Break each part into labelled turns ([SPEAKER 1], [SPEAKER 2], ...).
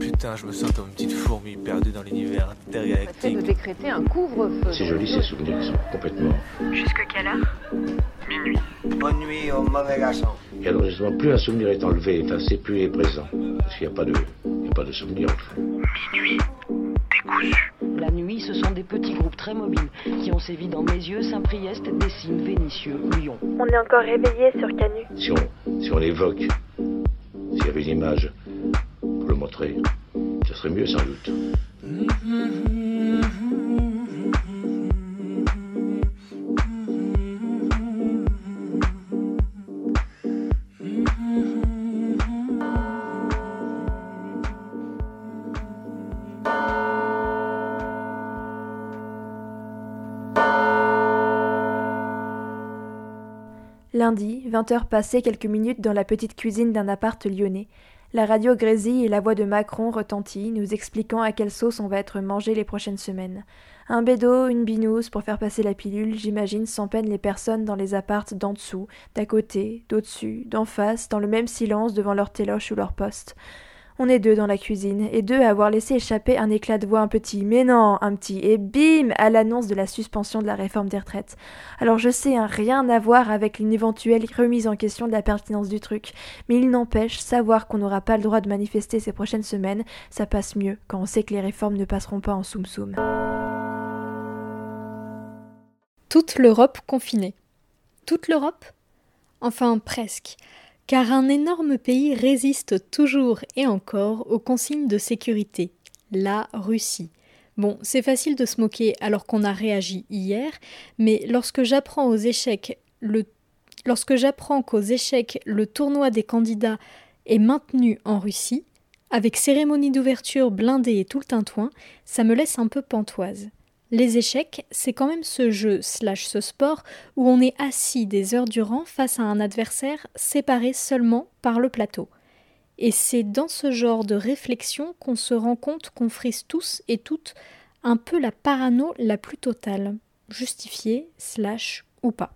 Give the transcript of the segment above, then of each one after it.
[SPEAKER 1] Putain, je me sens comme une petite fourmi perdue dans l'univers intergalactique.
[SPEAKER 2] de décréter un couvre-feu.
[SPEAKER 3] C'est joli ces souvenirs qui sont complètement.
[SPEAKER 4] Jusque quelle heure?
[SPEAKER 5] Minuit.
[SPEAKER 6] Bonne nuit au mauvais garçon.
[SPEAKER 3] Et alors justement, plus un souvenir est enlevé, effacé, plus il est présent. Parce qu'il n'y a pas de, il n'y a pas de souvenir en fait.
[SPEAKER 5] Minuit. Décousu.
[SPEAKER 2] La nuit, ce sont des petits groupes très mobiles qui ont sévi dans Mézieux, Saint-Priest, Dessines, Vénissieux, Lyon.
[SPEAKER 7] On est encore réveillé sur Canu.
[SPEAKER 3] Si on, si on l'évoque, s'il y avait une image le montrer, ce serait mieux sans doute.
[SPEAKER 8] Lundi, 20h passées quelques minutes dans la petite cuisine d'un appart lyonnais. La radio grésille et la voix de Macron retentit, nous expliquant à quelle sauce on va être mangé les prochaines semaines. Un bédo, une binouse pour faire passer la pilule, j'imagine sans peine les personnes dans les appartes d'en dessous, d'à côté, d'au-dessus, d'en face, dans le même silence devant leur téloche ou leur poste. On est deux dans la cuisine, et deux à avoir laissé échapper un éclat de voix un petit, mais non, un petit, et bim, à l'annonce de la suspension de la réforme des retraites. Alors je sais, un rien à voir avec une éventuelle remise en question de la pertinence du truc, mais il n'empêche, savoir qu'on n'aura pas le droit de manifester ces prochaines semaines, ça passe mieux quand on sait que les réformes ne passeront pas en soum-soum.
[SPEAKER 9] Toute l'Europe confinée. Toute l'Europe? Enfin presque car un énorme pays résiste toujours et encore aux consignes de sécurité, la Russie. Bon, c'est facile de se moquer alors qu'on a réagi hier, mais lorsque j'apprends aux échecs lorsque j'apprends qu'aux échecs le tournoi des candidats est maintenu en Russie, avec cérémonie d'ouverture blindée et tout le tintouin, ça me laisse un peu pantoise. Les échecs, c'est quand même ce jeu slash ce sport où on est assis des heures durant face à un adversaire séparé seulement par le plateau. Et c'est dans ce genre de réflexion qu'on se rend compte qu'on frise tous et toutes un peu la parano la plus totale, justifiée slash ou pas.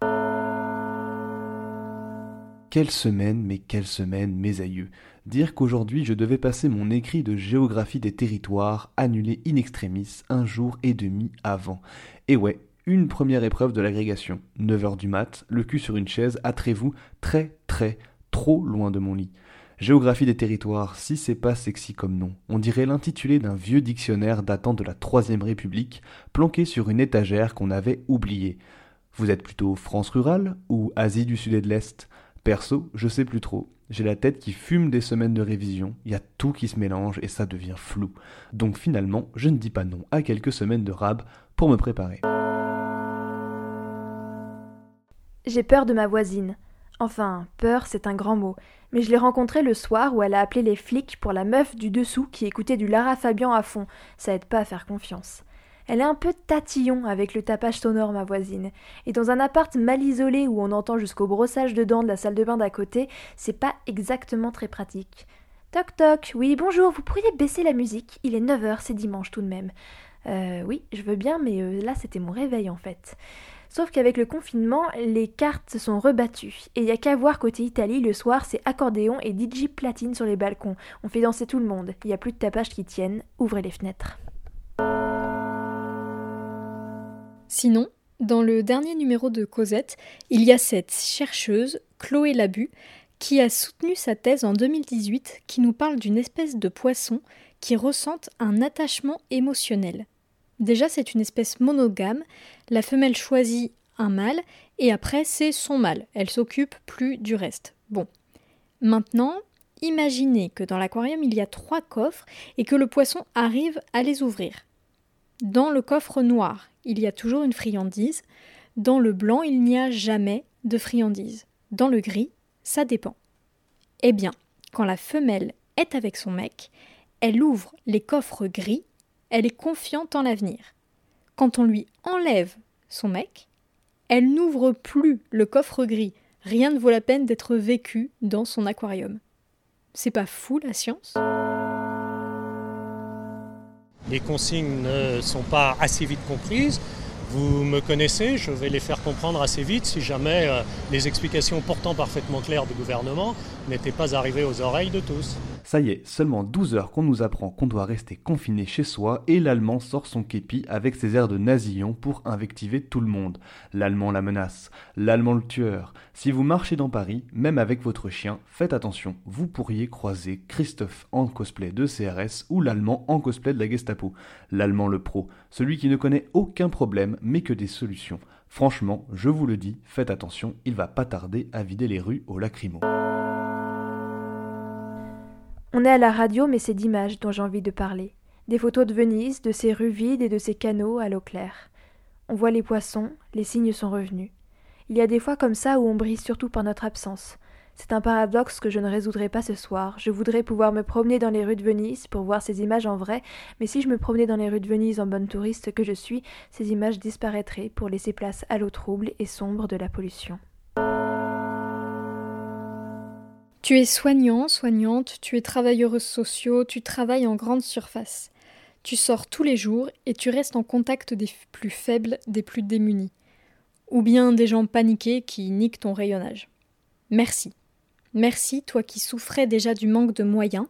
[SPEAKER 10] Quelle semaine, mais quelle semaine, mes aïeux dire qu'aujourd'hui je devais passer mon écrit de géographie des territoires annulé in extremis un jour et demi avant. Et ouais, une première épreuve de l'agrégation. 9h du mat, le cul sur une chaise, attrez-vous, très très trop loin de mon lit. Géographie des territoires, si c'est pas sexy comme nom, on dirait l'intitulé d'un vieux dictionnaire datant de la Troisième République, planqué sur une étagère qu'on avait oubliée. Vous êtes plutôt France rurale ou Asie du Sud et de l'Est? Perso, je sais plus trop. J'ai la tête qui fume des semaines de révision, il y a tout qui se mélange et ça devient flou. Donc finalement, je ne dis pas non à quelques semaines de rab pour me préparer.
[SPEAKER 8] J'ai peur de ma voisine. Enfin, peur, c'est un grand mot. Mais je l'ai rencontrée le soir où elle a appelé les flics pour la meuf du dessous qui écoutait du Lara Fabian à fond. Ça aide pas à faire confiance. Elle est un peu tatillon avec le tapage sonore, ma voisine. Et dans un appart mal isolé où on entend jusqu'au brossage de dents de la salle de bain d'à côté, c'est pas exactement très pratique. Toc toc, oui, bonjour, vous pourriez baisser la musique Il est 9h, c'est dimanche tout de même. Euh, oui, je veux bien, mais euh, là c'était mon réveil en fait. Sauf qu'avec le confinement, les cartes sont rebattues. Et y a qu'à voir côté Italie, le soir, c'est accordéon et DJ platine sur les balcons. On fait danser tout le monde. Il a plus de tapage qui tiennent. Ouvrez les fenêtres.
[SPEAKER 9] Sinon, dans le dernier numéro de Cosette, il y a cette chercheuse, Chloé Labu, qui a soutenu sa thèse en 2018 qui nous parle d'une espèce de poisson qui ressente un attachement émotionnel. Déjà, c'est une espèce monogame, la femelle choisit un mâle et après c'est son mâle, elle s'occupe plus du reste. Bon. Maintenant, imaginez que dans l'aquarium il y a trois coffres et que le poisson arrive à les ouvrir. Dans le coffre noir, il y a toujours une friandise. Dans le blanc, il n'y a jamais de friandise. Dans le gris, ça dépend. Eh bien, quand la femelle est avec son mec, elle ouvre les coffres gris, elle est confiante en l'avenir. Quand on lui enlève son mec, elle n'ouvre plus le coffre gris. Rien ne vaut la peine d'être vécu dans son aquarium. C'est pas fou la science?
[SPEAKER 11] Les consignes ne sont pas assez vite comprises.
[SPEAKER 4] Vous me connaissez, je vais les faire comprendre assez vite si jamais euh, les explications pourtant parfaitement claires du gouvernement n'étaient pas arrivées aux oreilles de tous.
[SPEAKER 10] Ça y est, seulement 12 heures qu'on nous apprend qu'on doit rester confiné chez soi et l'Allemand sort son képi avec ses airs de nasillon pour invectiver tout le monde. L'Allemand la menace, l'Allemand le tueur. Si vous marchez dans Paris, même avec votre chien, faites attention, vous pourriez croiser Christophe en cosplay de CRS ou l'Allemand en cosplay de la Gestapo. L'Allemand le pro, celui qui ne connaît aucun problème mais que des solutions. Franchement, je vous le dis, faites attention, il va pas tarder à vider les rues au lacrymo.
[SPEAKER 8] On est à la radio, mais c'est d'images dont j'ai envie de parler. Des photos de Venise, de ses rues vides et de ses canaux à l'eau claire. On voit les poissons, les signes sont revenus. Il y a des fois comme ça où on brille surtout par notre absence. C'est un paradoxe que je ne résoudrai pas ce soir. Je voudrais pouvoir me promener dans les rues de Venise pour voir ces images en vrai, mais si je me promenais dans les rues de Venise en bonne touriste que je suis, ces images disparaîtraient pour laisser place à l'eau trouble et sombre de la pollution.
[SPEAKER 9] Tu es soignant, soignante, tu es travailleuse sociaux, tu travailles en grande surface. Tu sors tous les jours et tu restes en contact des plus faibles, des plus démunis. Ou bien des gens paniqués qui niquent ton rayonnage. Merci. Merci, toi qui souffrais déjà du manque de moyens.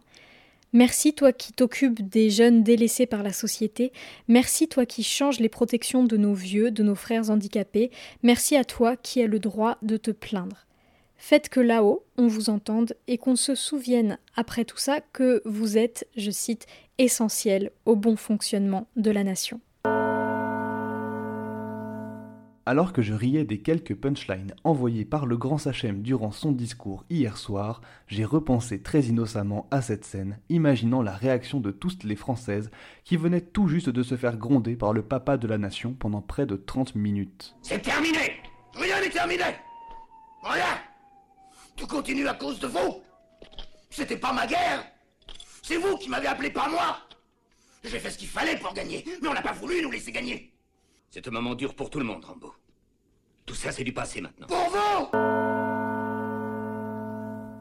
[SPEAKER 9] Merci, toi qui t'occupes des jeunes délaissés par la société. Merci, toi qui changes les protections de nos vieux, de nos frères handicapés. Merci à toi qui as le droit de te plaindre. Faites que là-haut, on vous entende et qu'on se souvienne, après tout ça, que vous êtes, je cite, essentiel au bon fonctionnement de la nation.
[SPEAKER 10] Alors que je riais des quelques punchlines envoyées par le grand Sachem durant son discours hier soir, j'ai repensé très innocemment à cette scène, imaginant la réaction de toutes les Françaises qui venaient tout juste de se faire gronder par le papa de la nation pendant près de 30 minutes.
[SPEAKER 11] C'est terminé Rien n'est terminé Rien Tout continue à cause de vous. C'était pas ma guerre. C'est vous qui m'avez appelé, pas moi. J'ai fait ce qu'il fallait pour gagner, mais on n'a pas voulu nous laisser gagner.
[SPEAKER 3] C'est un moment dur pour tout le monde, Rambo. Tout ça, c'est du passé maintenant.
[SPEAKER 11] Pour vous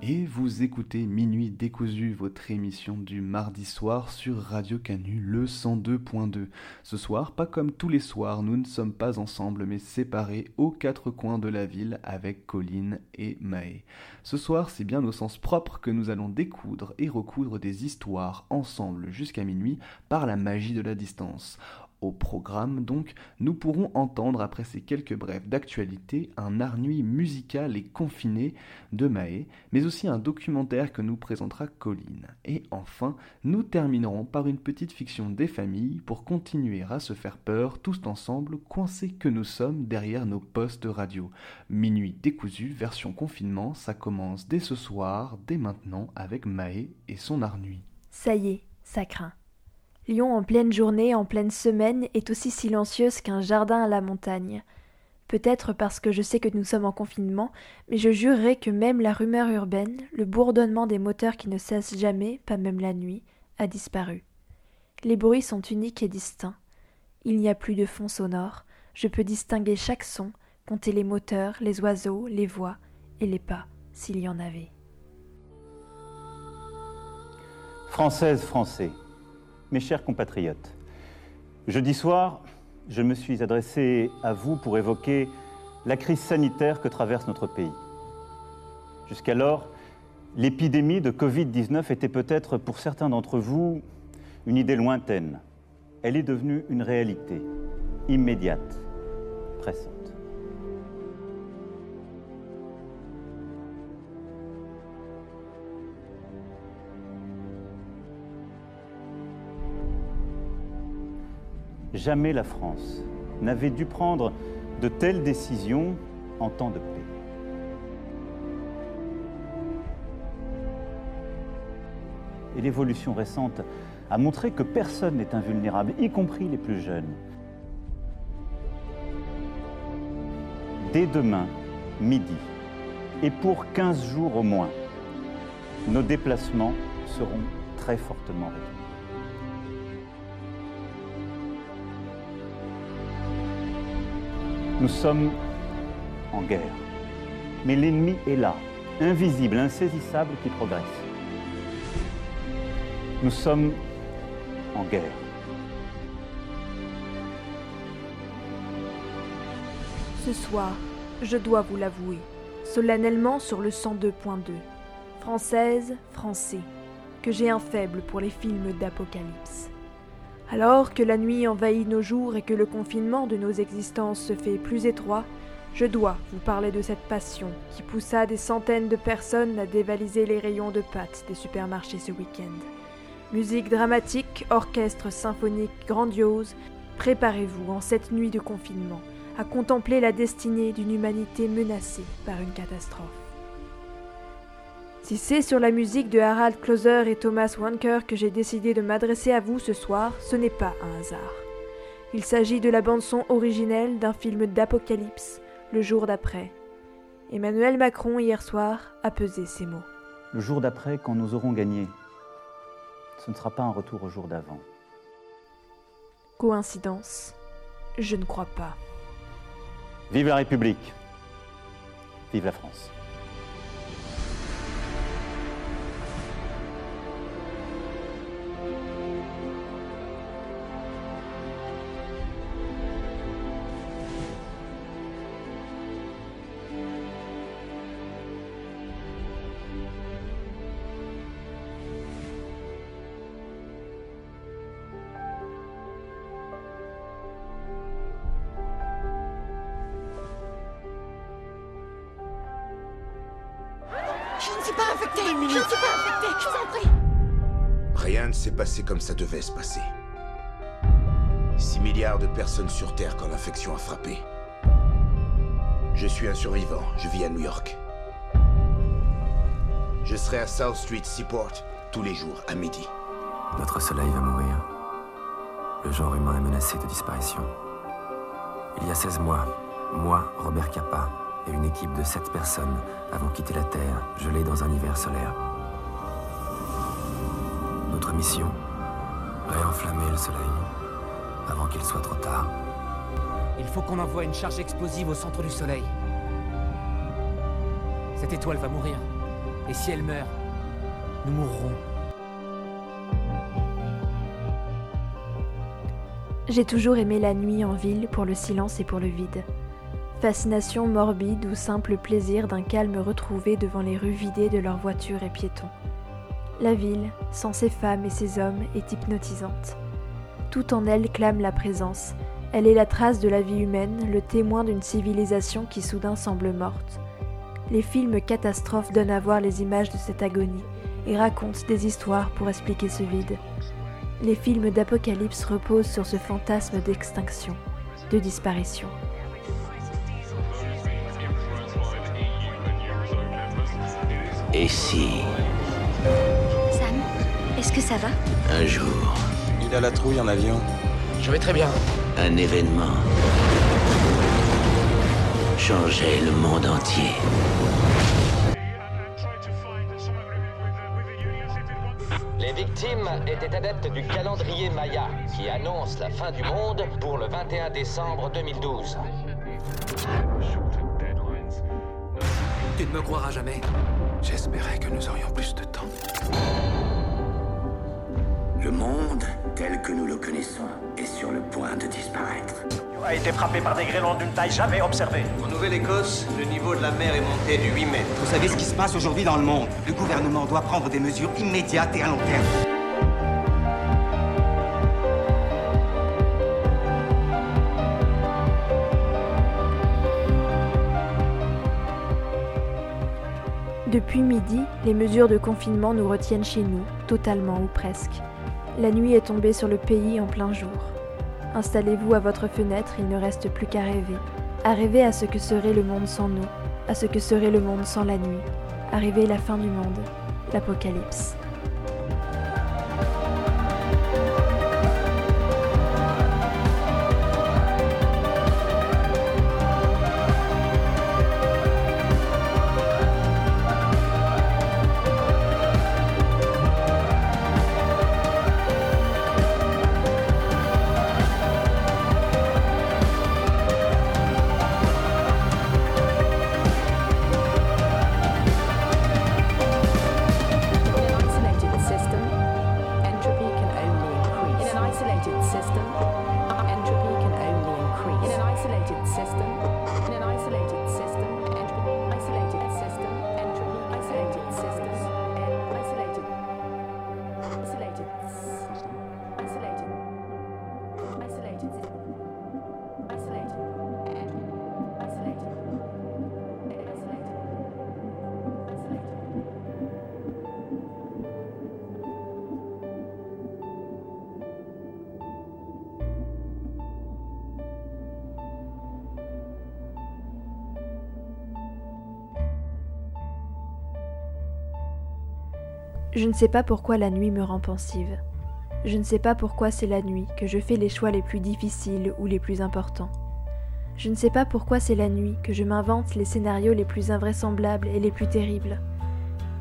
[SPEAKER 10] Et vous écoutez Minuit décousu, votre émission du mardi soir sur Radio Canu, le 102.2. Ce soir, pas comme tous les soirs, nous ne sommes pas ensemble, mais séparés aux quatre coins de la ville avec Colline et Maë. Ce soir, c'est bien au sens propre que nous allons découdre et recoudre des histoires ensemble jusqu'à minuit par la magie de la distance. Au programme, donc, nous pourrons entendre, après ces quelques brèves d'actualité, un arnuis musical et confiné de Maé, mais aussi un documentaire que nous présentera Colline. Et enfin, nous terminerons par une petite fiction des familles pour continuer à se faire peur tous ensemble, coincés que nous sommes derrière nos postes radio. Minuit décousu, version confinement, ça commence dès ce soir, dès maintenant, avec Maé et son arnuis.
[SPEAKER 8] Ça y est, ça craint. Lyon en pleine journée, en pleine semaine, est aussi silencieuse qu'un jardin à la montagne. Peut-être parce que je sais que nous sommes en confinement, mais je jurerais que même la rumeur urbaine, le bourdonnement des moteurs qui ne cessent jamais, pas même la nuit, a disparu. Les bruits sont uniques et distincts. Il n'y a plus de fond sonore. Je peux distinguer chaque son, compter les moteurs, les oiseaux, les voix et les pas, s'il y en avait.
[SPEAKER 12] Françaises, Français, mes chers compatriotes, jeudi soir, je me suis adressé à vous pour évoquer la crise sanitaire que traverse notre pays. Jusqu'alors, l'épidémie de Covid-19 était peut-être pour certains d'entre vous une idée lointaine. Elle est devenue une réalité, immédiate, pressante. Jamais la France n'avait dû prendre de telles décisions en temps de paix. Et l'évolution récente a montré que personne n'est invulnérable, y compris les plus jeunes. Dès demain, midi, et pour 15 jours au moins, nos déplacements seront très fortement réduits. Nous sommes en guerre. Mais l'ennemi est là, invisible, insaisissable, qui progresse. Nous sommes en guerre.
[SPEAKER 8] Ce soir, je dois vous l'avouer, solennellement sur le 102.2, française, français, que j'ai un faible pour les films d'apocalypse. Alors que la nuit envahit nos jours et que le confinement de nos existences se fait plus étroit, je dois vous parler de cette passion qui poussa des centaines de personnes à dévaliser les rayons de pâtes des supermarchés ce week-end. Musique dramatique, orchestre symphonique grandiose, préparez-vous en cette nuit de confinement à contempler la destinée d'une humanité menacée par une catastrophe. Si c'est sur la musique de Harald Closer et Thomas Wanker que j'ai décidé de m'adresser à vous ce soir, ce n'est pas un hasard. Il s'agit de la bande-son originelle d'un film d'apocalypse, le jour d'après. Emmanuel Macron, hier soir, a pesé ces mots.
[SPEAKER 12] Le jour d'après, quand nous aurons gagné, ce ne sera pas un retour au jour d'avant.
[SPEAKER 8] Coïncidence Je ne crois pas.
[SPEAKER 12] Vive la République Vive la France
[SPEAKER 11] passé comme ça devait se passer. 6 milliards de personnes sur Terre quand l'infection a frappé. Je suis un survivant, je vis à New York. Je serai à South Street Seaport tous les jours à midi.
[SPEAKER 13] Notre soleil va mourir. Le genre humain est menacé de disparition. Il y a 16 mois, moi, Robert Capa, et une équipe de 7 personnes avons quitté la Terre, gelée dans un hiver solaire. Notre mission Réenflammer le soleil avant qu'il soit trop tard.
[SPEAKER 14] Il faut qu'on envoie une charge explosive au centre du soleil. Cette étoile va mourir. Et si elle meurt, nous mourrons.
[SPEAKER 8] J'ai toujours aimé la nuit en ville pour le silence et pour le vide. Fascination morbide ou simple plaisir d'un calme retrouvé devant les rues vidées de leurs voitures et piétons. La ville, sans ses femmes et ses hommes, est hypnotisante. Tout en elle clame la présence. Elle est la trace de la vie humaine, le témoin d'une civilisation qui soudain semble morte. Les films catastrophes donnent à voir les images de cette agonie et racontent des histoires pour expliquer ce vide. Les films d'apocalypse reposent sur ce fantasme d'extinction, de disparition.
[SPEAKER 3] Et si,
[SPEAKER 15] est-ce que ça va
[SPEAKER 3] un jour,
[SPEAKER 16] Il a la trouille en avion.
[SPEAKER 14] Je vais très bien.
[SPEAKER 3] un événement changeait le monde entier
[SPEAKER 17] Les victimes étaient adeptes du calendrier Maya, qui annonce la fin du monde pour le 21 décembre 2012.
[SPEAKER 14] Tu ne me croiras jamais.
[SPEAKER 16] J'espérais que nous aurions plus de temps.
[SPEAKER 3] Le monde, tel que nous le connaissons, est sur le point de disparaître.
[SPEAKER 18] a été frappé par des grêlons d'une taille jamais observée.
[SPEAKER 6] En Nouvelle-Écosse, le niveau de la mer est monté de 8 mètres.
[SPEAKER 19] Vous savez ce qui se passe aujourd'hui dans le monde Le gouvernement doit prendre des mesures immédiates et à long terme.
[SPEAKER 8] Depuis midi, les mesures de confinement nous retiennent chez nous, totalement ou presque. La nuit est tombée sur le pays en plein jour. Installez-vous à votre fenêtre, il ne reste plus qu'à rêver. À rêver à ce que serait le monde sans nous, à ce que serait le monde sans la nuit. À la fin du monde, l'apocalypse. Je ne sais pas pourquoi la nuit me rend pensive. Je ne sais pas pourquoi c'est la nuit que je fais les choix les plus difficiles ou les plus importants. Je ne sais pas pourquoi c'est la nuit que je m'invente les scénarios les plus invraisemblables et les plus terribles,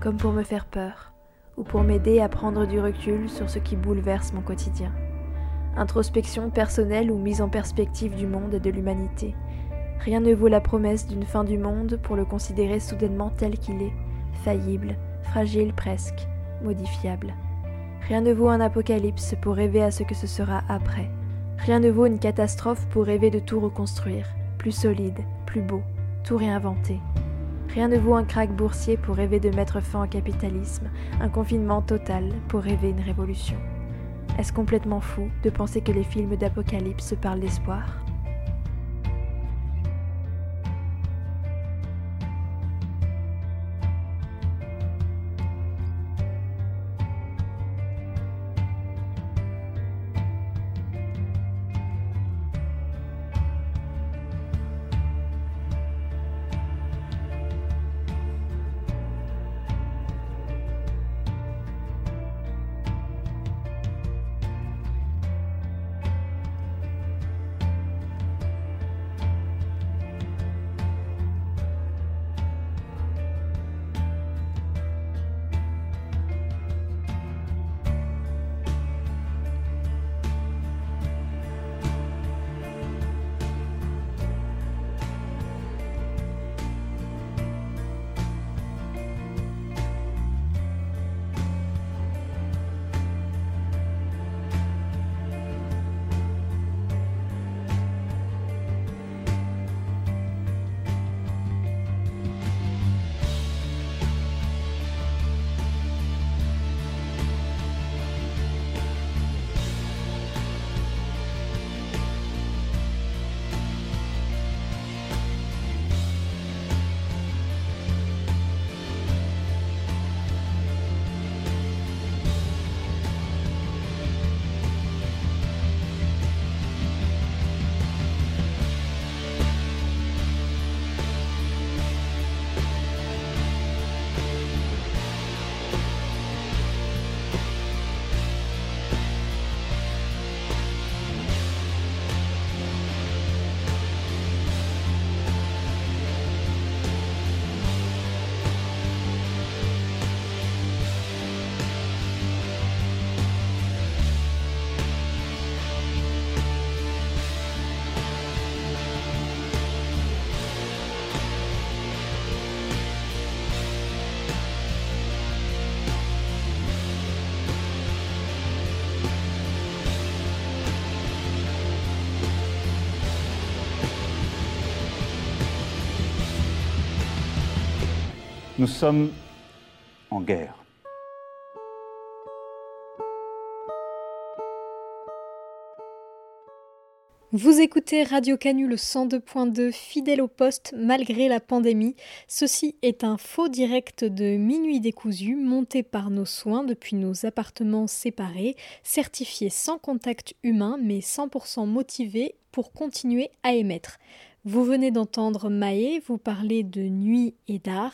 [SPEAKER 8] comme pour me faire peur, ou pour m'aider à prendre du recul sur ce qui bouleverse mon quotidien. Introspection personnelle ou mise en perspective du monde et de l'humanité. Rien ne vaut la promesse d'une fin du monde pour le considérer soudainement tel qu'il est, faillible, fragile presque, modifiable. Rien ne vaut un apocalypse pour rêver à ce que ce sera après. Rien ne vaut une catastrophe pour rêver de tout reconstruire, plus solide, plus beau, tout réinventer. Rien ne vaut un krach boursier pour rêver de mettre fin au capitalisme, un confinement total pour rêver une révolution. Est-ce complètement fou de penser que les films d'apocalypse parlent d'espoir?
[SPEAKER 12] Nous sommes en guerre.
[SPEAKER 9] Vous écoutez Radio Canu le 102.2 fidèle au poste malgré la pandémie. Ceci est un faux direct de Minuit décousu monté par nos soins depuis nos appartements séparés, certifié sans contact humain mais 100% motivé pour continuer à émettre. Vous venez d'entendre Maë vous parler de nuit et d'art.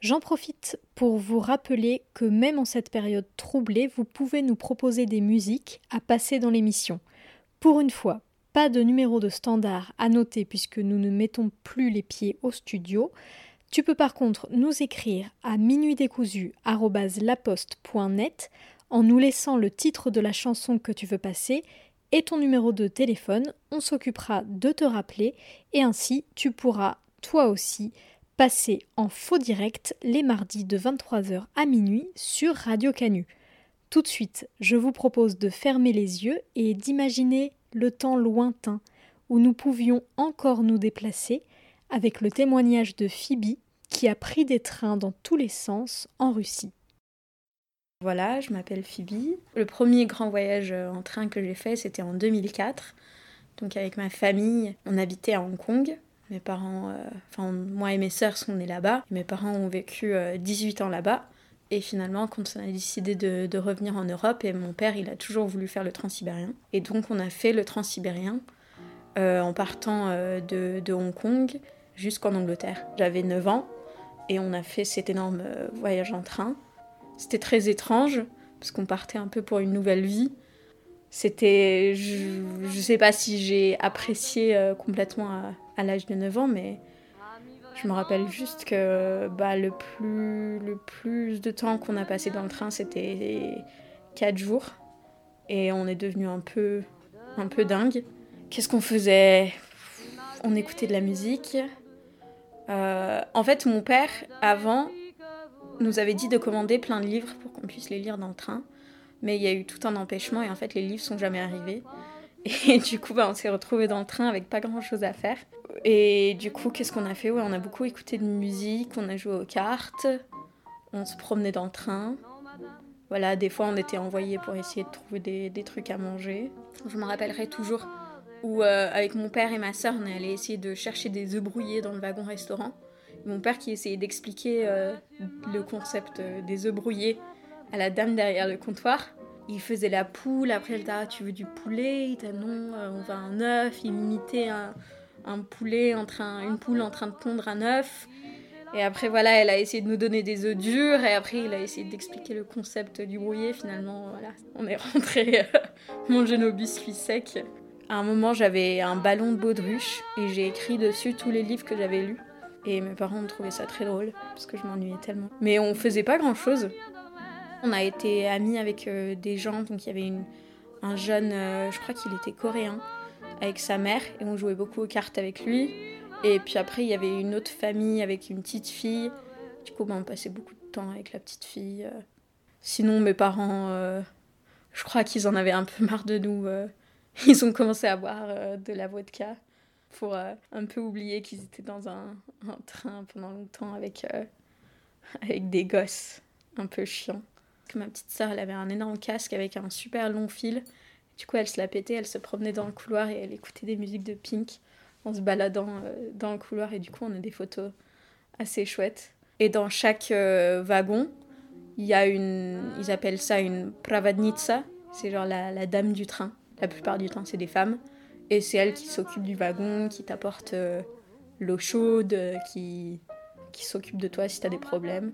[SPEAKER 9] J'en profite pour vous rappeler que même en cette période troublée, vous pouvez nous proposer des musiques à passer dans l'émission. Pour une fois, pas de numéro de standard à noter puisque nous ne mettons plus les pieds au studio. Tu peux par contre nous écrire à minuitdécousu.laposte.net en nous laissant le titre de la chanson que tu veux passer et ton numéro de téléphone. On s'occupera de te rappeler et ainsi tu pourras, toi aussi, passer en faux direct les mardis de 23h à minuit sur Radio Canu. Tout de suite, je vous propose de fermer les yeux et d'imaginer le temps lointain où nous pouvions encore nous déplacer avec le témoignage de Phoebe qui a pris des trains dans tous les sens en Russie.
[SPEAKER 20] Voilà, je m'appelle Phoebe. Le premier grand voyage en train que j'ai fait, c'était en 2004. Donc avec ma famille, on habitait à Hong Kong. Mes parents, euh, enfin moi et mes sœurs sont nés là-bas. Mes parents ont vécu 18 euh, ans là-bas. Et finalement, quand on a décidé de, revenir en Europe, et mon père, il a toujours voulu faire le transsibérien. Et donc, on a fait le transsibérien euh, en partant de, de, Hong Kong jusqu'en Angleterre. J'avais 9 ans et on a fait cet énorme voyage en train. C'était très étrange, parce qu'on partait un peu pour une nouvelle vie. C'était. Je, je sais pas si j'ai apprécié euh, complètement à, l'âge de 9 ans, mais je me rappelle juste que bah, le, plus, le plus de temps qu'on a passé dans le train, c'était 4 jours. Et on est devenu un peu, un peu dingue. Qu'est-ce qu'on faisait? On écoutait de la musique. Euh, en fait, mon père, avant, nous avait dit de commander plein de livres pour qu'on puisse les lire dans le train. Mais il y a eu tout un empêchement et en fait, les livres sont jamais arrivés. Et du coup, bah, on s'est retrouvés dans le train avec pas grand chose à faire. Et du coup, qu'est-ce qu'on a fait? Ouais, On a beaucoup écouté de musique, on a joué aux cartes, on se promenait dans le train. Voilà, des fois on était envoyés pour essayer de trouver des, des trucs à manger. Je me rappellerai toujours où, euh, avec mon père et ma soeur, on est allé essayer de chercher des œufs brouillés dans le wagon-restaurant. Mon père qui essayait d'expliquer euh, le concept euh, des œufs brouillés à la dame derrière le comptoir. Il faisait la poule, après elle t'a tu veux du poulet, il t'a non, on veut un œuf, il imitait un, un poulet en train, une poule en train de pondre un œuf. Et après, voilà, elle a essayé de nous donner des œufs durs. Et après, il a essayé d'expliquer le concept du brouillé. Finalement, voilà, on est rentré manger nos biscuits secs. À un moment, j'avais un ballon de baudruche et j'ai écrit dessus tous les livres que j'avais lus. Et mes parents ont trouvé ça très drôle parce que je m'ennuyais tellement. Mais on faisait pas grand chose. On a été amis avec euh, des gens. Donc, il y avait un jeune, euh, je crois qu'il était coréen, avec sa mère. Et on jouait beaucoup aux cartes avec lui. Et puis après, il y avait une autre famille avec une petite fille. Du coup, ben, on passait beaucoup de temps avec la petite fille. euh. Sinon, mes parents, je crois qu'ils en avaient un peu marre de nous. Ils ont commencé à boire de la vodka pour euh, un peu oublier qu'ils étaient dans un, train pendant longtemps avec, euh, avec des gosses un peu chiants. Ma petite sœur, elle avait un énorme casque avec un super long fil. Du coup, elle se la pétait, elle se promenait dans le couloir et elle écoutait des musiques de Pink en se baladant euh, dans le couloir. Et du coup, on a des photos assez chouettes. Et dans chaque wagon, il y a une. Ils appellent ça une pravadnitsa. C'est genre la dame du train. La plupart du temps, c'est des femmes. Et c'est elle qui s'occupe du wagon, qui t'apporte euh, l'eau chaude, euh, qui, qui s'occupe de toi si t'as des problèmes.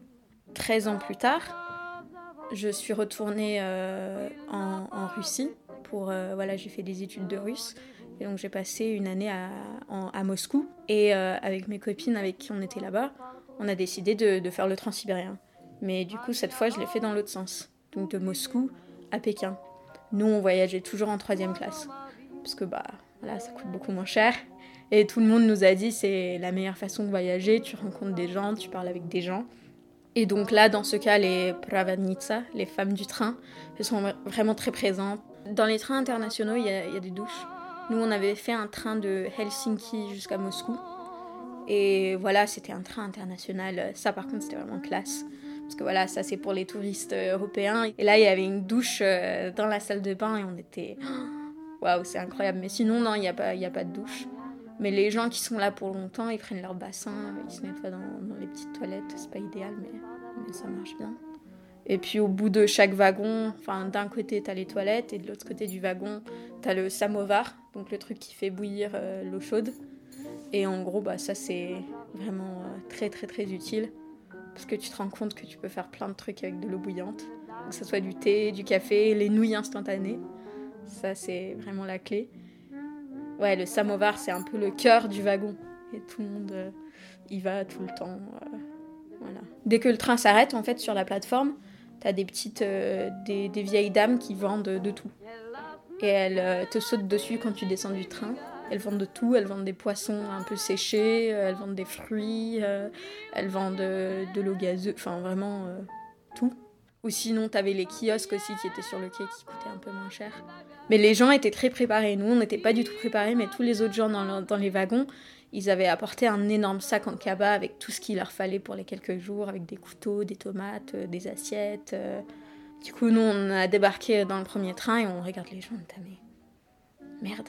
[SPEAKER 20] 13 ans plus tard, je suis retournée euh, en, Russie. Pour, voilà, j'ai fait des études de russe. Et donc j'ai passé une année à, à Moscou. Et avec mes copines avec qui on était là-bas, on a décidé de, de faire le transsibérien. Mais du coup, cette fois, je l'ai fait dans l'autre sens. Donc de Moscou à Pékin. Nous, on voyageait toujours en troisième classe. Parce que bah, voilà, ça coûte beaucoup moins cher. Et tout le monde nous a dit c'est la meilleure façon de voyager. Tu rencontres des gens, tu parles avec des gens. Et donc là, dans ce cas, les pravadnitsa, les femmes du train, elles sont vra- vraiment très présentes. Dans les trains internationaux, il y, a- des douches. Nous, on avait fait un train de Helsinki jusqu'à Moscou. Et voilà, c'était un train international. Ça, par contre, c'était vraiment classe. Parce que voilà, ça, c'est pour les touristes européens. Et là, il y avait une douche euh, dans la salle de bain et on était. Waouh, c'est incroyable. Mais sinon, non, il n'y a, pas- y a pas de douche. Mais les gens qui sont là pour longtemps, ils prennent leur bassin, ils se nettoient dans, dans les petites toilettes. C'est pas idéal, mais, mais ça marche bien. Et puis au bout de chaque wagon, enfin d'un côté t'as les toilettes et de l'autre côté du wagon t'as le samovar, donc le truc qui fait bouillir euh, l'eau chaude. Et en gros bah ça c'est vraiment euh, très très très utile parce que tu te rends compte que tu peux faire plein de trucs avec de l'eau bouillante, que ce soit du thé, du café, les nouilles instantanées. Ça c'est vraiment la clé. Ouais, le samovar c'est un peu le cœur du wagon et tout le monde euh, y va tout le temps. euh, voilà. Dès que le train s'arrête en fait sur la plateforme, T'as des petites, euh, des, vieilles dames qui vendent de tout. Et elles euh, te sautent dessus quand tu descends du train. Elles vendent de tout, elles vendent des poissons un peu séchés, elles vendent des fruits, elles vendent euh, de l'eau gazeuse, enfin vraiment tout. Ou sinon, t'avais les kiosques aussi qui étaient sur le quai qui coûtaient un peu moins cher. Mais les gens étaient très préparés. Nous, on n'était pas du tout préparés, mais tous les autres gens dans, le- dans les wagons, ils avaient apporté un énorme sac en cabas avec tout ce qu'il leur fallait pour les quelques jours, avec des couteaux, des tomates, euh, des assiettes. euh. Du coup, nous, on a débarqué dans le premier train et on regarde les gens, on était, mais merde,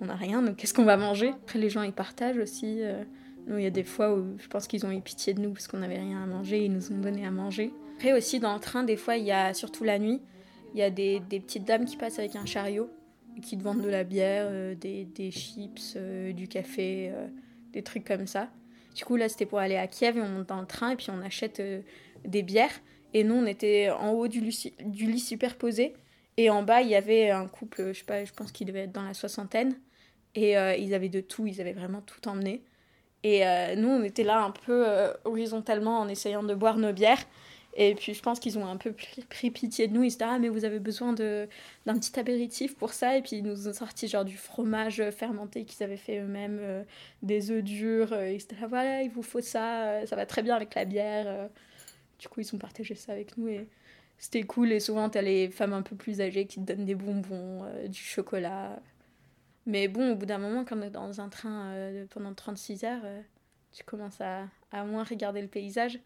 [SPEAKER 20] on n'a rien, donc qu'est-ce qu'on va manger? Après, les gens, ils partagent aussi. euh. Nous, il y a des fois où je pense qu'ils ont eu pitié de nous parce qu'on n'avait rien à manger, ils nous ont donné à manger. Après aussi, dans le train, des fois, il y a, surtout la nuit, il y a des, petites dames qui passent avec un chariot et qui te vendent de la bière, euh, des, des chips, euh, du café, euh, des trucs comme ça. Du coup, là, c'était pour aller à Kiev et on monte dans le train et puis on achète des bières Et nous, on était en haut du lit, superposé. Et en bas, il y avait un couple, je sais pas, je pense qu'il devait être dans la soixantaine. Et ils avaient de tout, ils avaient vraiment tout emmené. Et nous, on était là un peu horizontalement en essayant de boire nos bières. Et puis je pense qu'ils ont un peu pris pitié de nous. Ils se disaient Ah, mais vous avez besoin d'un petit apéritif pour ça. Et puis ils nous ont sorti genre du fromage fermenté qu'ils avaient fait eux-mêmes, des œufs durs. Ils se disaient ah, Voilà, il vous faut ça, ça va très bien avec la bière. Du coup, ils ont partagé ça avec nous. Et c'était cool. Et souvent, t'as les femmes un peu plus âgées qui te donnent des bonbons, du chocolat. Mais bon, au bout d'un moment, quand on est dans un train euh, pendant 36 heures, euh, tu commences à, à, moins regarder le paysage.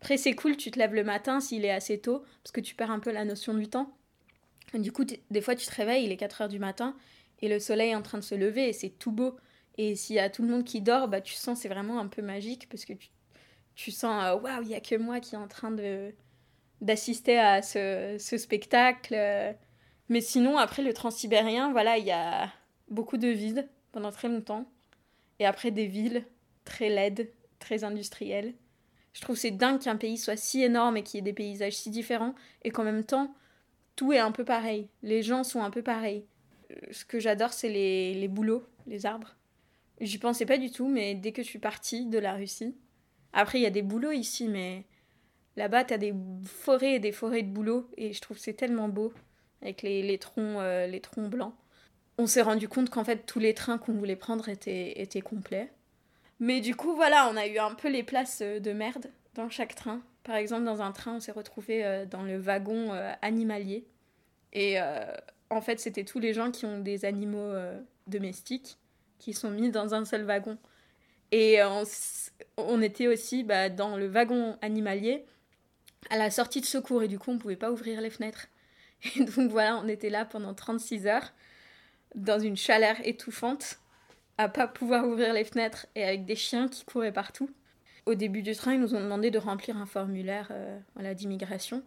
[SPEAKER 20] Après, c'est cool, tu te lèves le matin s'il est assez tôt, parce que tu perds un peu la notion du temps. Du coup, des fois, tu te réveilles, il est 4 heures du matin, et le soleil est en train de se lever, et c'est tout beau. Et s'il y a tout le monde qui dort, bah, tu sens c'est vraiment un peu magique, parce que tu, sens, euh, waouh, il n'y a que moi qui est en train de d'assister à ce, spectacle. Mais sinon, après le transsibérien, voilà, il y a beaucoup de vide pendant très longtemps. Et après des villes très laides, très industrielles. Je trouve c'est dingue qu'un pays soit si énorme et qu'il y ait des paysages si différents et qu'en même temps, tout est un peu pareil. Les gens sont un peu pareils. Euh, ce que j'adore, c'est les, les bouleaux, les arbres. J'y pensais pas du tout, mais dès que je suis partie de la Russie. Après, il y a des bouleaux ici, mais là-bas, t'as des forêts et des forêts de bouleaux. Et je trouve c'est tellement beau, avec les, les troncs, euh, les troncs blancs on s'est rendu compte qu'en fait tous les trains qu'on voulait prendre étaient, étaient complets. Mais du coup, voilà, on a eu un peu les places euh, de merde dans chaque train. Par exemple, dans un train, on s'est retrouvé euh, dans le wagon euh, animalier. Et en fait, c'était tous les gens qui ont des animaux domestiques qui sont mis dans un seul wagon. Et on, était aussi bah, dans le wagon animalier à la sortie de secours. Et du coup, on ne pouvait pas ouvrir les fenêtres. Et donc voilà, on était là pendant 36 heures dans une chaleur étouffante, à pas pouvoir ouvrir les fenêtres et avec des chiens qui couraient partout. Au début du train, ils nous ont demandé de remplir un formulaire euh, voilà, d'immigration.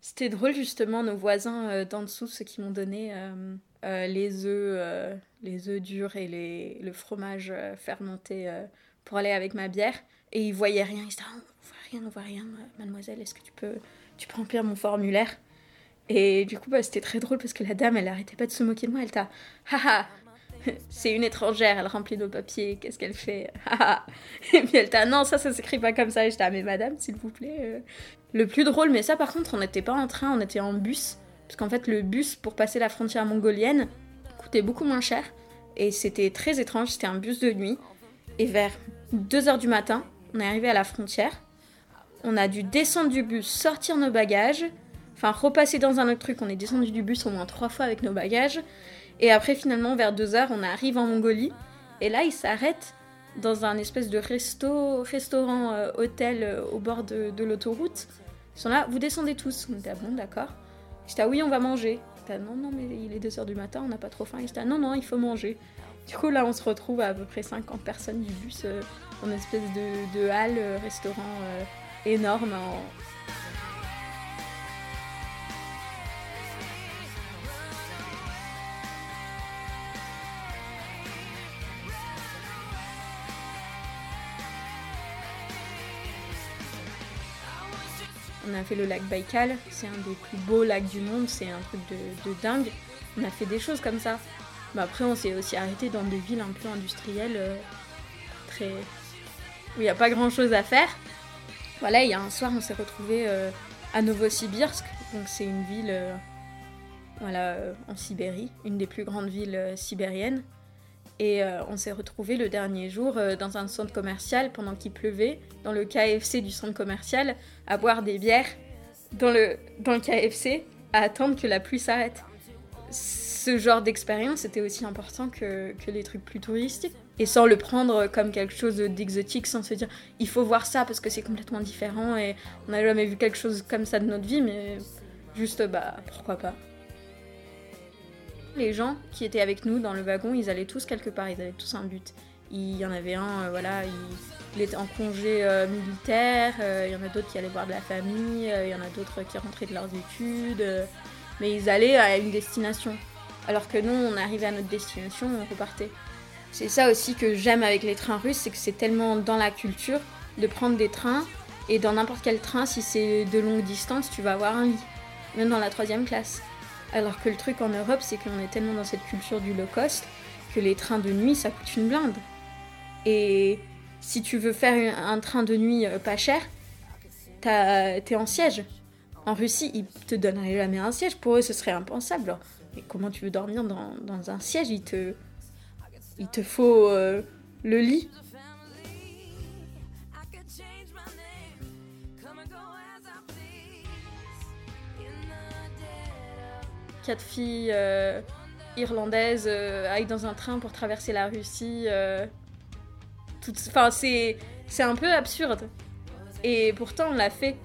[SPEAKER 20] C'était drôle justement, nos voisins euh, d'en dessous, ceux qui m'ont donné euh, les œufs, les œufs durs et le fromage fermenté pour aller avec ma bière. Et ils voyaient rien, ils disaient ah, on voit rien, on voit rien, mademoiselle, est-ce que tu peux, tu peux remplir mon formulaire? Et du coup, bah, c'était très drôle parce que la dame, elle arrêtait pas de se moquer de moi. Elle t'a, haha, c'est une étrangère, elle remplit nos papiers, qu'est-ce qu'elle fait? Haha. Et puis elle t'a, non, ça, ça s'écrit pas comme ça. Et j'étais, ah, mais madame, s'il vous plaît. Euh. Le plus drôle, mais ça, par contre, on n'était pas en train, on était en bus. Parce qu'en fait, le bus pour passer la frontière mongolienne coûtait beaucoup moins cher. Et c'était très étrange, c'était un bus de nuit. Et vers 2h du matin, on est arrivé à la frontière. On a dû descendre du bus, sortir nos bagages, enfin repasser dans un autre truc. On est descendu du bus au moins trois fois avec nos bagages. Et après, finalement, vers deux heures, on arrive en Mongolie. Et là, ils s'arrêtent dans un espèce de resto, restaurant, euh, hôtel euh, au bord de, l'autoroute. Ils sont là, vous descendez tous. On était, ah bon, d'accord. J'étais, ah oui, on va manger. J'étais, non, non, mais il est 2 heures du matin, on n'a pas trop faim. J'étais, ah non, non, il faut manger. Du coup, là, on se retrouve à, peu près 50 personnes du bus euh, dans une espèce de, de halle, restaurant énorme en, On a fait le lac Baïkal, c'est un des plus beaux lacs du monde, c'est un truc de, dingue. On a fait des choses comme ça. Mais après, on s'est aussi arrêté dans des villes un peu industrielles, euh, où il n'y a pas grand chose à faire. Voilà, il y a un soir, on s'est retrouvé euh, à Novosibirsk, donc c'est une ville euh, voilà, en Sibérie, une des plus grandes villes sibériennes. Et euh, on s'est retrouvé le dernier jour euh, dans un centre commercial pendant qu'il pleuvait, dans le KFC du centre commercial, à boire des bières dans le, dans le KFC, à attendre que la pluie s'arrête. Ce genre d'expérience était aussi important que, que les trucs plus touristiques. Et sans le prendre comme quelque chose d'exotique, sans se dire il faut voir ça parce que c'est complètement différent et on n'a jamais vu quelque chose comme ça de notre vie, mais juste bah pourquoi pas. Les gens qui étaient avec nous dans le wagon, ils allaient tous quelque part, ils avaient tous un but. Il y en avait un, euh, voilà, il, était en congé euh, militaire, euh, il y en a d'autres qui allaient voir de la famille, il y en a d'autres qui rentraient de leurs études, mais ils allaient à une destination. Alors que nous, on arrivait à notre destination, on repartait. C'est ça aussi que j'aime avec les trains russes, c'est que c'est tellement dans la culture de prendre des trains Et dans n'importe quel train, si c'est de longue distance, tu vas avoir un lit, même dans la troisième classe. Alors que le truc en Europe, c'est qu'on est tellement dans cette culture du low cost que les trains de nuit, ça coûte une blinde. Et si tu veux faire un train de nuit euh, pas cher, t'es en siège. En Russie, ils te donneraient jamais un siège. Pour eux, ce serait impensable. Mais comment tu veux dormir dans, un siège? Il te, il te faut euh, le lit. Quatre filles euh, irlandaises euh, aillent dans un train pour traverser la Russie. Enfin, c'est un peu absurde. Et pourtant, on l'a fait.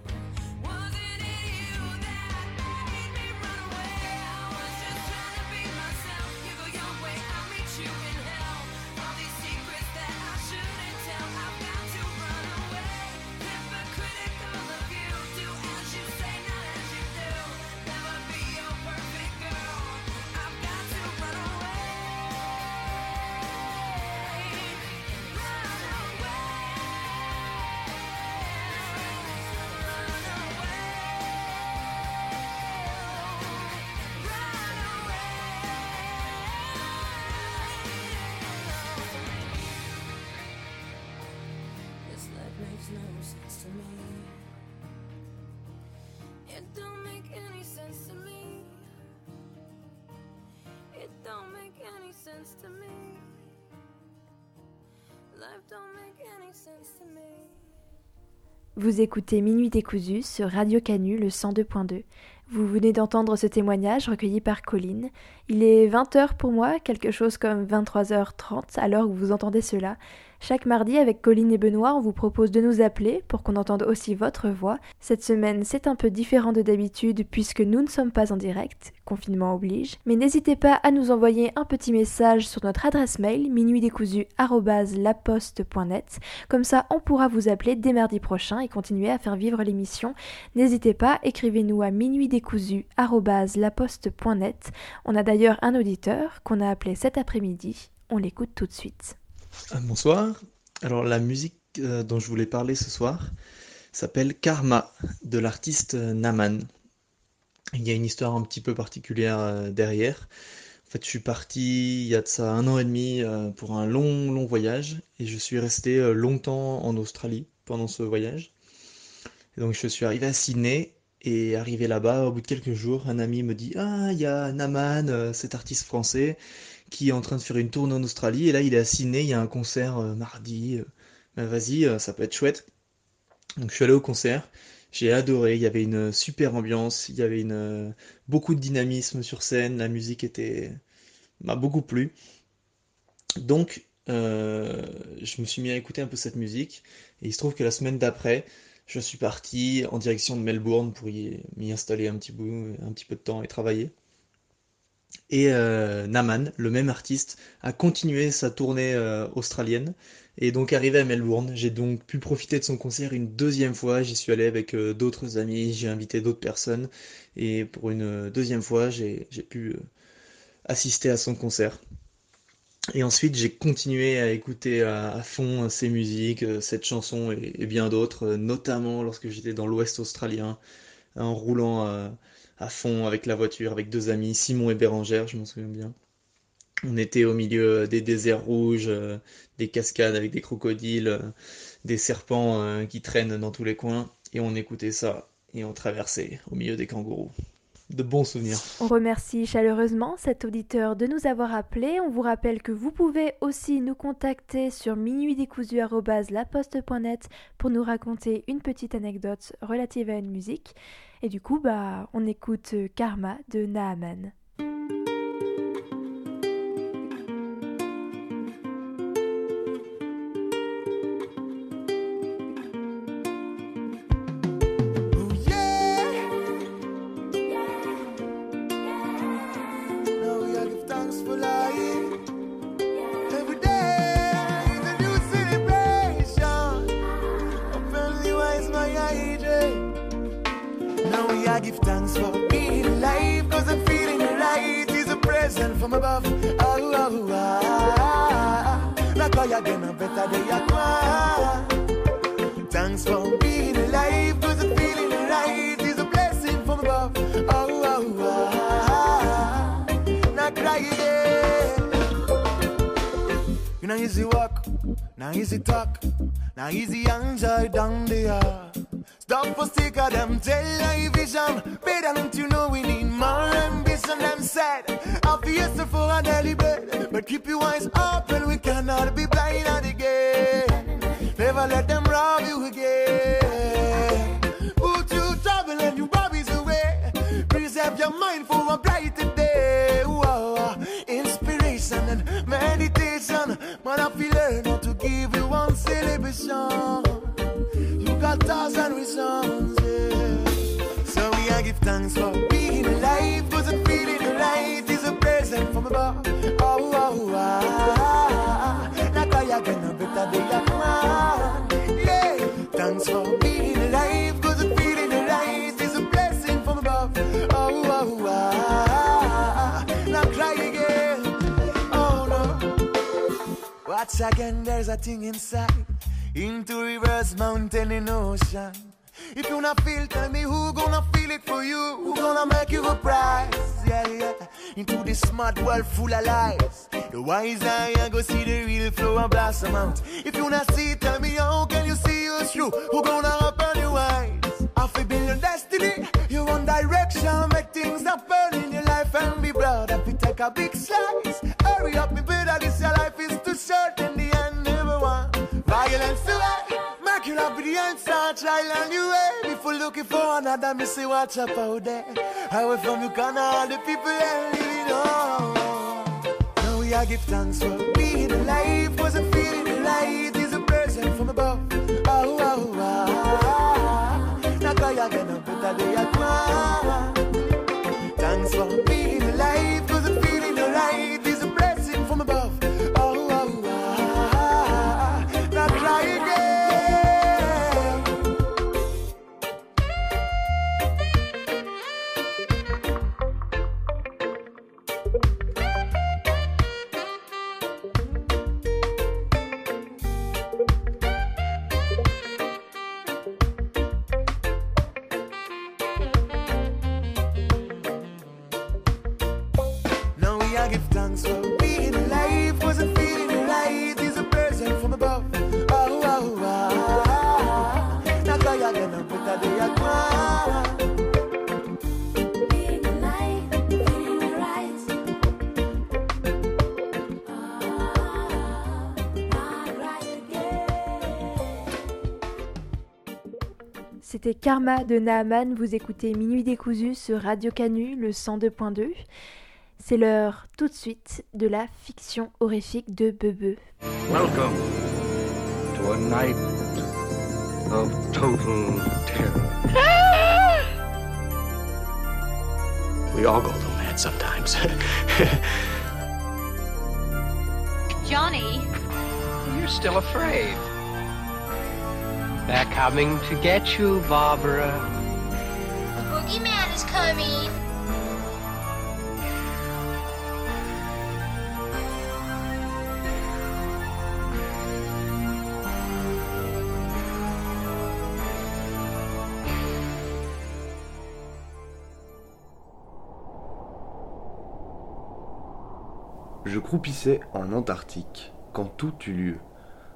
[SPEAKER 8] Vous écoutez Minuit décousu sur Radio Canu le 102.2. Vous venez d'entendre ce témoignage recueilli par Colline. Il est 20h pour moi, quelque chose comme 23h30 alors que vous entendez cela. Chaque mardi, avec Colline et Benoît, on vous propose de nous appeler pour qu'on entende aussi votre voix. Cette semaine, c'est un peu différent de d'habitude puisque nous ne sommes pas en direct, confinement oblige. Mais n'hésitez pas à nous envoyer un petit message sur notre adresse mail minuitdécousu@laposte.net. Comme ça, on pourra vous appeler dès mardi prochain et continuer à faire vivre l'émission. N'hésitez pas, écrivez-nous à minuitdécousu@laposte.net. On a d'ailleurs un auditeur qu'on a appelé cet après-midi. On l'écoute tout de suite.
[SPEAKER 21] Euh, bonsoir. Alors la musique euh, dont je voulais parler ce soir s'appelle Karma de l'artiste euh, Naman. Il y a une histoire un petit peu particulière derrière. En fait, je suis parti il y a de ça un an et demi pour un long, long voyage et je suis resté longtemps en Australie pendant ce voyage. Donc je suis arrivé à Sydney et arrivé là-bas, au bout de quelques jours, un ami me dit Ah, il y a Naman, cet artiste français, qui est en train de faire une tournée en Australie. Et là, il est à Sydney, il y a un concert euh, mardi. Euh, ben vas-y, euh, ça peut être chouette. Donc je suis allé au concert. J'ai adoré, il y avait une super ambiance, il y avait une, beaucoup de dynamisme sur scène, la musique était m'a beaucoup plu. Donc je me suis mis à écouter un peu cette musique et il se trouve que la semaine d'après, je suis parti en direction de Melbourne pour m'y installer un petit bout, un petit peu de temps et travailler. Et euh, Naman, le même artiste, a continué sa tournée euh, australienne et donc arrivé à Melbourne. J'ai donc pu profiter de son concert une deuxième fois. J'y suis allé avec euh, d'autres amis, j'ai invité d'autres personnes et pour une deuxième fois, j'ai pu assister à son concert. Et ensuite, j'ai continué à écouter à, fond ses musiques, cette chanson et bien d'autres, notamment lorsque j'étais dans l'Ouest australien, en roulant à fond avec la voiture, avec deux amis, Simon et Bérangère, je m'en souviens bien. On était au milieu des déserts rouges, euh, des cascades avec des crocodiles, euh, des serpents euh, qui traînent dans tous les coins, et on écoutait ça, et on traversait au milieu des kangourous. De bons souvenirs.
[SPEAKER 8] On remercie chaleureusement cet auditeur de nous avoir appelé. On vous rappelle que vous pouvez aussi nous contacter sur minuitdécousu.laposte.net pour nous raconter une petite anecdote relative à une musique. Et du coup, bah, on écoute Karma de Naaman. above. Oh, oh, ah, ah.
[SPEAKER 22] Now call you again, a better day I. Thanks for being alive,
[SPEAKER 23] cause the feeling right is a blessing from above. Oh, oh, ah, ah. Now cry again. You know, easy walk, now easy talk, now easy enjoy down the yard. Stop for sick of them tell you vision. Better don't you know we need more ambition. Them said, be for a daily. But keep your eyes open, we cannot be blind at the game. Never let them rob you again. Put you trouble and you bobbies away. Preserve your mind for a brighter day. Whoa, inspiration and meditation. Man, I feel learn to give you one celebration. Got thousand reasons, yeah. So we I give thanks for being alive. Cause the feeling right is a present from above. Oh, oh, ah. Now cry again, a better day at one. Yeah. Thanks for being alive. Cause the feeling right is a blessing from above. Oh, oh, ah. Now cry again. Oh, no. Watch again, there's a thing inside. Into rivers, mountain, and ocean. If you not feel, tell me who gonna feel it for you. Who gonna make you a prize? Yeah, yeah. Into this smart world full of lies. The wise eye go see the real flow and blossom out. If you not see, tell me how can you see us through? Who gonna open your eyes? Feel build your destiny, your own direction. Make things happen in your life and be proud. If you take a big slice, hurry up, me better. This your life is too short. In the end, You love with the answer, try learn you way. Before looking for another, me say watch up out there. Ah Away from you can all the people that living on. Now we are give thanks for being alive. Was a feeling alive is a present from above. Oh, oh, oh. Now cry again, a better day at
[SPEAKER 8] Karma de Naaman, vous écoutez Minuit décousu sur Radio Canu, le 102.2. C'est l'heure tout de suite de la fiction horrifique de Bebe.
[SPEAKER 3] Welcome to a night of total terror. We all go a little mad sometimes.
[SPEAKER 22] Johnny,
[SPEAKER 24] You're still afraid. They're coming to get you, Barbara.
[SPEAKER 22] the boogeyman is coming.
[SPEAKER 10] Je croupissais en Antarctique quand tout eut lieu.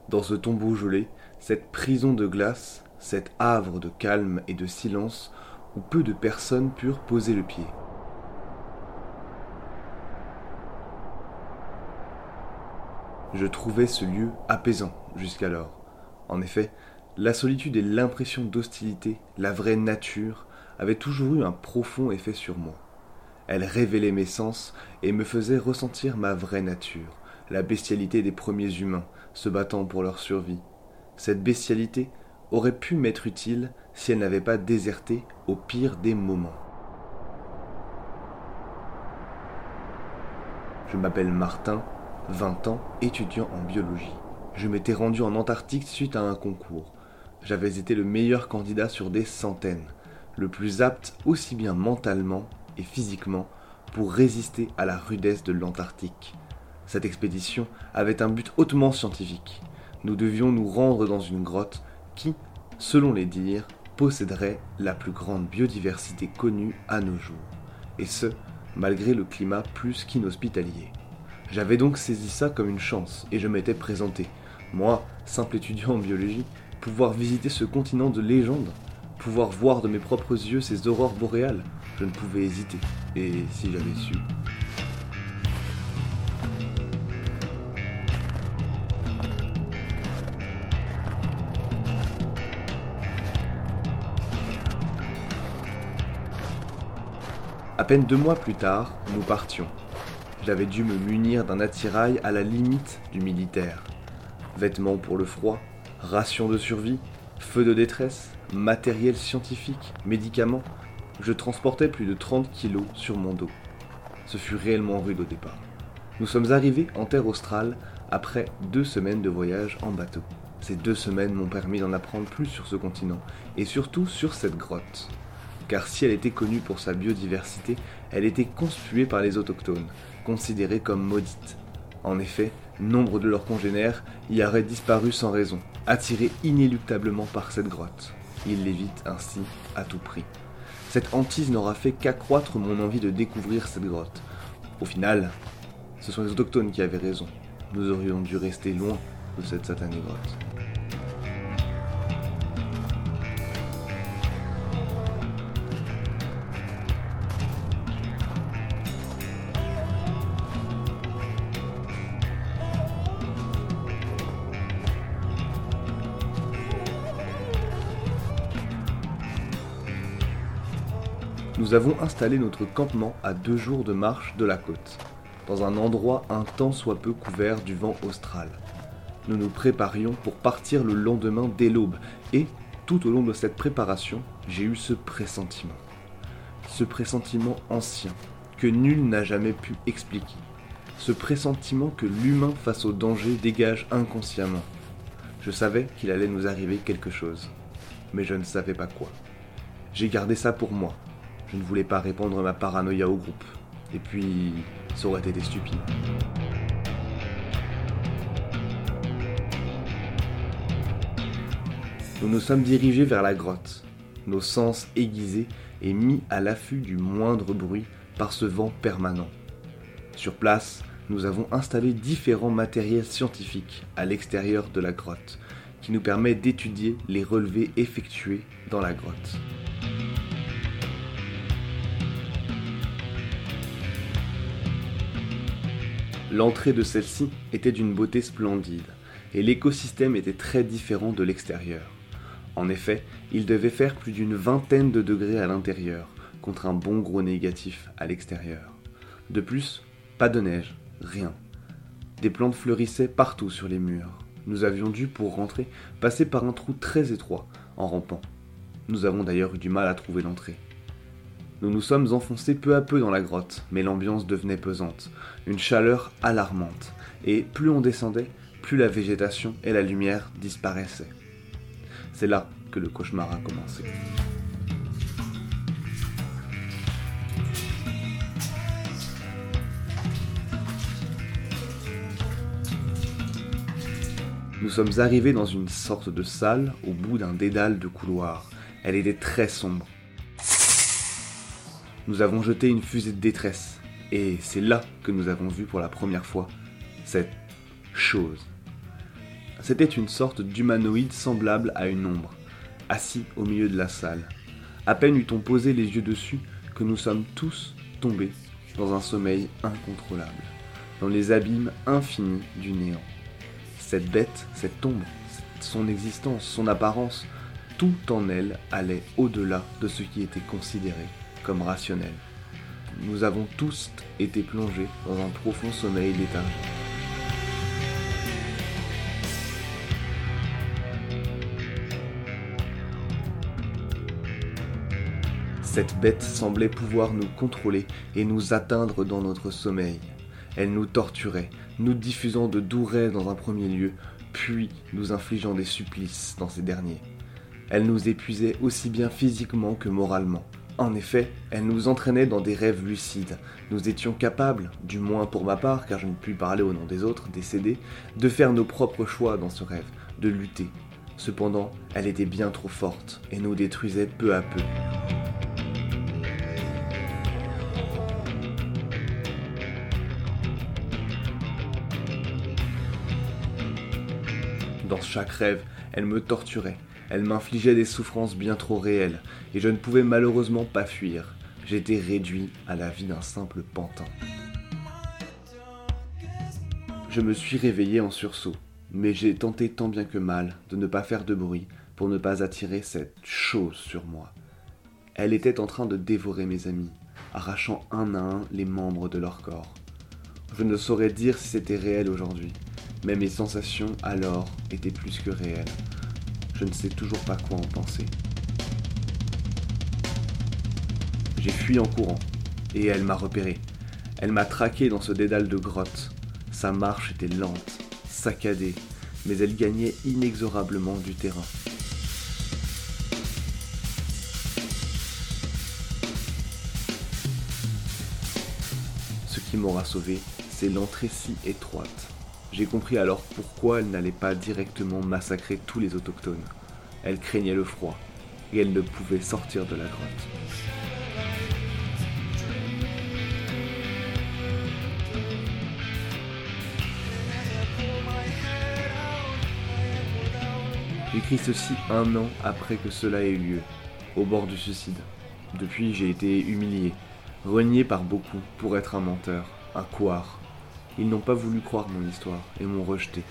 [SPEAKER 10] Dans ce tombeau gelé, cette prison de glace, cet havre de calme et de silence où peu de personnes purent poser le pied. Je trouvais ce lieu apaisant jusqu'alors. En effet, la solitude et l'impression d'hostilité, la vraie nature, avaient toujours eu un profond effet sur moi. Elle révélait mes sens et me faisait ressentir ma vraie nature, la bestialité des premiers humains, se battant pour leur survie. Cette bestialité aurait pu m'être utile si elle n'avait pas déserté au pire des moments. Je m'appelle Martin, 20 ans, étudiant en biologie. Je m'étais rendu en Antarctique suite à un concours. J'avais été le meilleur candidat sur des centaines, le plus apte aussi bien mentalement et physiquement pour résister à la rudesse de l'Antarctique. Cette expédition avait un but hautement scientifique. Nous devions nous rendre dans une grotte qui, selon les dires, posséderait la plus grande biodiversité connue à nos jours, et ce, malgré le climat plus qu'inhospitalier. J'avais donc saisi ça comme une chance, et je m'étais présenté. Moi, simple étudiant en biologie, pouvoir visiter ce continent de légende, pouvoir voir de mes propres yeux ces aurores boréales, je ne pouvais hésiter. Et si j'avais su. Peine deux mois plus tard, nous partions. J'avais dû me munir d'un attirail à la limite du militaire. Vêtements pour le froid, rations de survie, feux de détresse, matériel scientifique, médicaments. Je transportais plus de 30 kilos sur mon dos. Ce fut réellement rude au départ. Nous sommes arrivés en terre australe après deux semaines de voyage en bateau. Ces deux semaines m'ont permis d'en apprendre plus sur ce continent et surtout sur cette grotte car si elle était connue pour sa biodiversité, elle était conspuée par les autochtones, considérée comme maudite. En effet, nombre de leurs congénères y auraient disparu sans raison, attirés inéluctablement par cette grotte. Ils l'évitent ainsi à tout prix. Cette hantise n'aura fait qu'accroître mon envie de découvrir cette grotte. Au final, ce sont les autochtones qui avaient raison. Nous aurions dû rester loin de cette satanée grotte. Nous avons installé notre campement à deux jours de marche de la côte, dans un endroit un tant soit peu couvert du vent austral. Nous nous préparions pour partir le lendemain dès l'aube, et, tout au long de cette préparation, j'ai eu ce pressentiment. Ce pressentiment ancien, que nul n'a jamais pu expliquer. Ce pressentiment que l'humain face au danger dégage inconsciemment. Je savais qu'il allait nous arriver quelque chose, mais je ne savais pas quoi. J'ai gardé ça pour moi, je ne voulais pas répandre ma paranoïa au groupe. Et puis, ça aurait été stupide. Nous nous sommes dirigés vers la grotte, nos sens aiguisés et mis à l'affût du moindre bruit par ce vent permanent. Sur place, nous avons installé différents matériels scientifiques à l'extérieur de la grotte, qui nous permet d'étudier les relevés effectués dans la grotte. L'entrée de celle-ci était d'une beauté splendide, et l'écosystème était très différent de l'extérieur. En effet, il devait faire plus d'une vingtaine de degrés à l'intérieur, contre un bon gros négatif à l'extérieur. De plus, pas de neige, rien. Des plantes fleurissaient partout sur les murs. Nous avions dû, pour rentrer, passer par un trou très étroit, en rampant. Nous avons d'ailleurs eu du mal à trouver l'entrée. Nous nous sommes enfoncés peu à peu dans la grotte, mais l'ambiance devenait pesante, une chaleur alarmante, et plus on descendait, plus la végétation et la lumière disparaissaient. C'est là que le cauchemar a commencé. Nous sommes arrivés dans une sorte de salle au bout d'un dédale de couloirs. Elle était très sombre nous avons jeté une fusée de détresse. Et c'est là que nous avons vu pour la première fois cette chose. C'était une sorte d'humanoïde semblable à une ombre, assis au milieu de la salle. À peine eut-on posé les yeux dessus que nous sommes tous tombés dans un sommeil incontrôlable, dans les abîmes infinis du néant. Cette bête, cette ombre, son existence, son apparence, tout en elle allait au-delà de ce qui était considéré comme rationnel. Nous avons tous été plongés dans un profond sommeil léthargique. Cette bête semblait pouvoir nous contrôler et nous atteindre dans notre sommeil. Elle nous torturait, nous diffusant de doux rêves dans un premier lieu, puis nous infligeant des supplices dans ces derniers. Elle nous épuisait aussi bien physiquement que moralement. En effet, elle nous entraînait dans des rêves lucides. Nous étions capables, du moins pour ma part, car je ne puis parler au nom des autres, décédés, de faire nos propres choix dans ce rêve, de lutter. Cependant, elle était bien trop forte et nous détruisait peu à peu. Dans chaque rêve, elle me torturait, elle m'infligeait des souffrances bien trop réelles, et je ne pouvais malheureusement pas fuir. J'étais réduit à la vie d'un simple pantin. Je me suis réveillé en sursaut, mais j'ai tenté tant bien que mal de ne pas faire de bruit pour ne pas attirer cette chose sur moi. Elle était en train de dévorer mes amis, arrachant un à un les membres de leur corps. Je ne saurais dire si c'était réel aujourd'hui, mais mes sensations alors étaient plus que réelles. Je ne sais toujours pas quoi en penser. J'ai fui en courant, et elle m'a repéré. Elle m'a traqué dans ce dédale de grotte. Sa marche était lente, saccadée, mais elle gagnait inexorablement du terrain. Ce qui m'aura sauvé, c'est l'entrée si étroite. J'ai compris alors pourquoi elle n'allait pas directement massacrer tous les autochtones. Elle craignait le froid, et elle ne pouvait sortir de la grotte. J'écris ceci un an après que cela ait eu lieu, au bord du suicide. Depuis, j'ai été humilié, renié par beaucoup pour être un menteur, un couard. Ils n'ont pas voulu croire mon histoire et m'ont rejeté.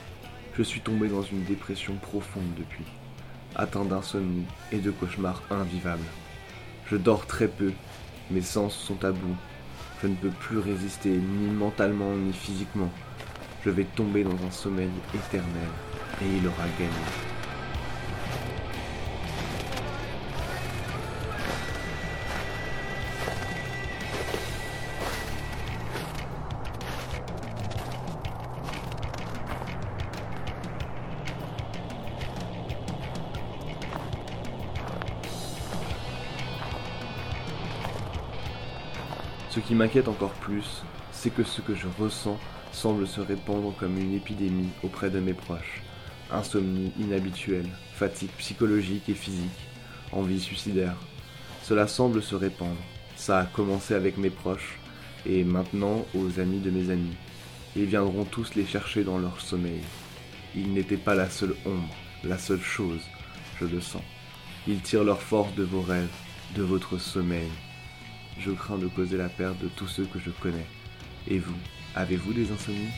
[SPEAKER 10] Je suis tombé dans une dépression profonde depuis, atteint d'insomnie et de cauchemars invivables. Je dors très peu, mes sens sont à bout. Je ne peux plus résister ni mentalement ni physiquement. Je vais tomber dans un sommeil éternel et il aura gagné. Qui m'inquiète encore plus, c'est que ce que je ressens semble se répandre comme une épidémie auprès de mes proches. Insomnie inhabituelle, fatigue psychologique et physique, envie suicidaire. Cela semble se répandre. Ça a commencé avec mes proches et maintenant aux amis de mes amis. Ils viendront tous les chercher dans leur sommeil. Ils n'étaient pas la seule ombre, la seule chose, je le sens. Ils tirent leur force de vos rêves, de votre sommeil. Je crains de causer la perte de tous ceux que je connais. Et vous, avez-vous des insomnies?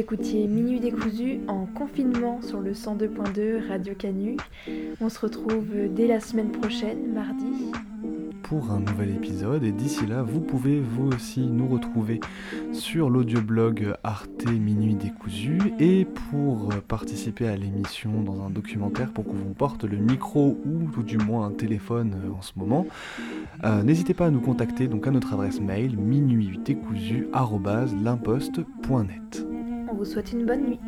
[SPEAKER 8] Écoutiez Minuit décousu en confinement sur le 102.2 Radio Canu. On se retrouve dès la semaine prochaine, mardi.
[SPEAKER 10] Pour un nouvel épisode et d'ici là vous pouvez vous aussi nous retrouver sur l'audioblog Arte Minuit décousu et pour participer à l'émission dans un documentaire pour qu'on vous porte le micro ou tout du moins un téléphone euh, en ce moment euh, n'hésitez pas à nous contacter donc à notre adresse mail minuitdécousu@l'imposte.net.
[SPEAKER 8] Vous souhaite une bonne nuit.